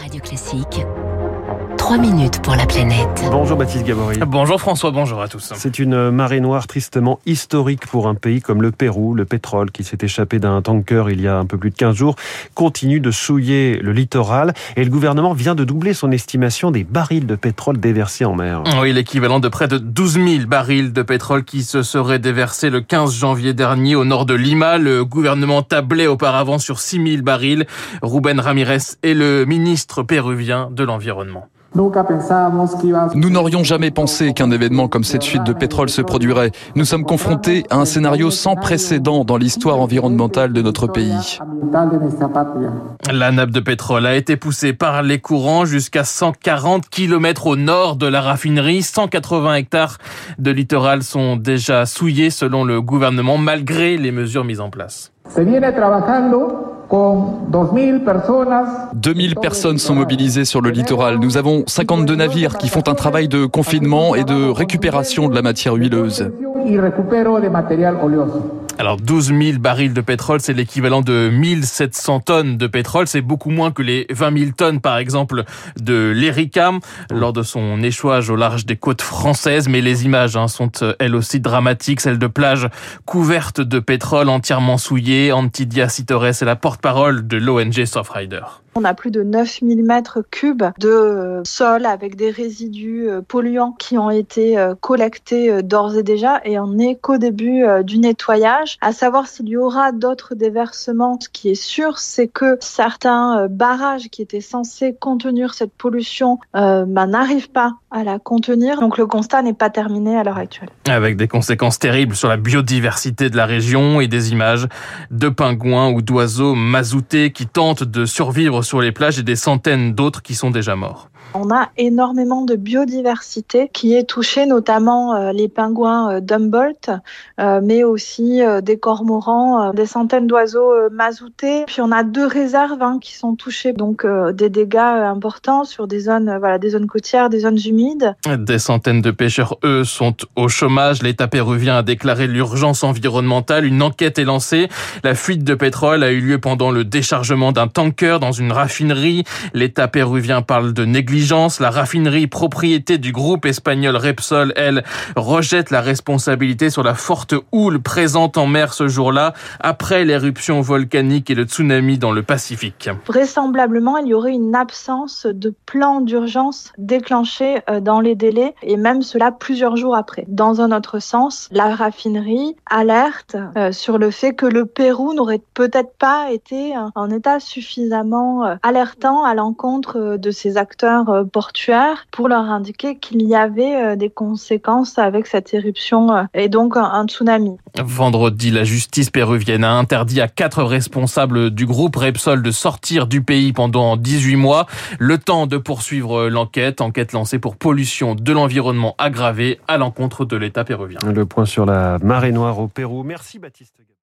Radio Classique. 3 minutes pour la planète. Bonjour Baptiste Gabory. Bonjour François, bonjour à tous. C'est une marée noire tristement historique pour un pays comme le Pérou. Le pétrole qui s'est échappé d'un tanker il y a un peu plus de 15 jours continue de souiller le littoral et le gouvernement vient de doubler son estimation des barils de pétrole déversés en mer. Oui, l'équivalent de près de 12 000 barils de pétrole qui se seraient déversés le 15 janvier dernier au nord de Lima. Le gouvernement tablait auparavant sur 6 000 barils. Ruben Ramirez est le ministre péruvien de l'Environnement. Nous n'aurions jamais pensé qu'un événement comme cette fuite de pétrole se produirait. Nous sommes confrontés à un scénario sans précédent dans l'histoire environnementale de notre pays. La nappe de pétrole a été poussée par les courants jusqu'à 140 km au nord de la raffinerie. 180 hectares de littoral sont déjà souillés selon le gouvernement malgré les mesures mises en place. 2000 personnes sont mobilisées sur le littoral. Nous avons 52 navires qui font un travail de confinement et de récupération de la matière huileuse. Alors 12 000 barils de pétrole, c'est l'équivalent de 1700 tonnes de pétrole. C'est beaucoup moins que les 20 000 tonnes, par exemple, de l'Ericam lors de son échouage au large des côtes françaises. Mais les images hein, sont euh, elles aussi dramatiques, celles de plages couvertes de pétrole entièrement souillées. Antidia Citores est la porte-parole de l'ONG Softrider. On a plus de 9000 mètres cubes de sol avec des résidus euh, polluants qui ont été euh, collectés d'ores et déjà et on n'est qu'au début du nettoyage. À savoir s'il y aura d'autres déversements, ce qui est sûr, c'est que certains barrages qui étaient censés contenir cette pollution euh, bah, n'arrivent pas à la contenir. Donc le constat n'est pas terminé à l'heure actuelle. Avec des conséquences terribles sur la biodiversité de la région et des images de pingouins ou d'oiseaux mazoutés qui tentent de survivre sur les plages et des centaines d'autres qui sont déjà morts. On a énormément de biodiversité qui est touchée, notamment euh, les pingouins euh, d'Humboldt, euh, mais aussi des cormorans, des centaines d'oiseaux mazoutés. Puis on a deux réserves hein, qui sont touchées, donc des dégâts importants sur des zones, voilà, des zones côtières, des zones humides. Des centaines de pêcheurs, eux, sont au chômage. L'État péruvien a déclaré l'urgence environnementale. Une enquête est lancée. La fuite de pétrole a eu lieu pendant le déchargement d'un tanker dans une raffinerie. L'État péruvien parle de négligence la raffinerie propriété du groupe espagnol Repsol, elle, rejette la responsabilité sur la forte houle présente en mer ce jour-là, après l'éruption volcanique et le tsunami dans le Pacifique. Vraisemblablement, il y aurait une absence de plan d'urgence déclenché euh, dans les délais, et même cela plusieurs jours après. Dans un autre sens, la raffinerie alerte euh, sur le fait que le Pérou n'aurait peut-être pas été en état suffisamment euh, alertant à l'encontre de ses acteurs euh, portuaires pour leur indiquer qu'il y avait euh, des conséquences avec cette éruption euh, et donc un tsunami. Vendredi, la justice péruvienne a interdit à quatre responsables du groupe Repsol de sortir du pays pendant 18 mois. Le temps de poursuivre l'enquête, enquête lancée pour pollution de l'environnement aggravée à l'encontre de l'État péruvien. Le point sur la marée noire au Pérou. Merci Baptiste.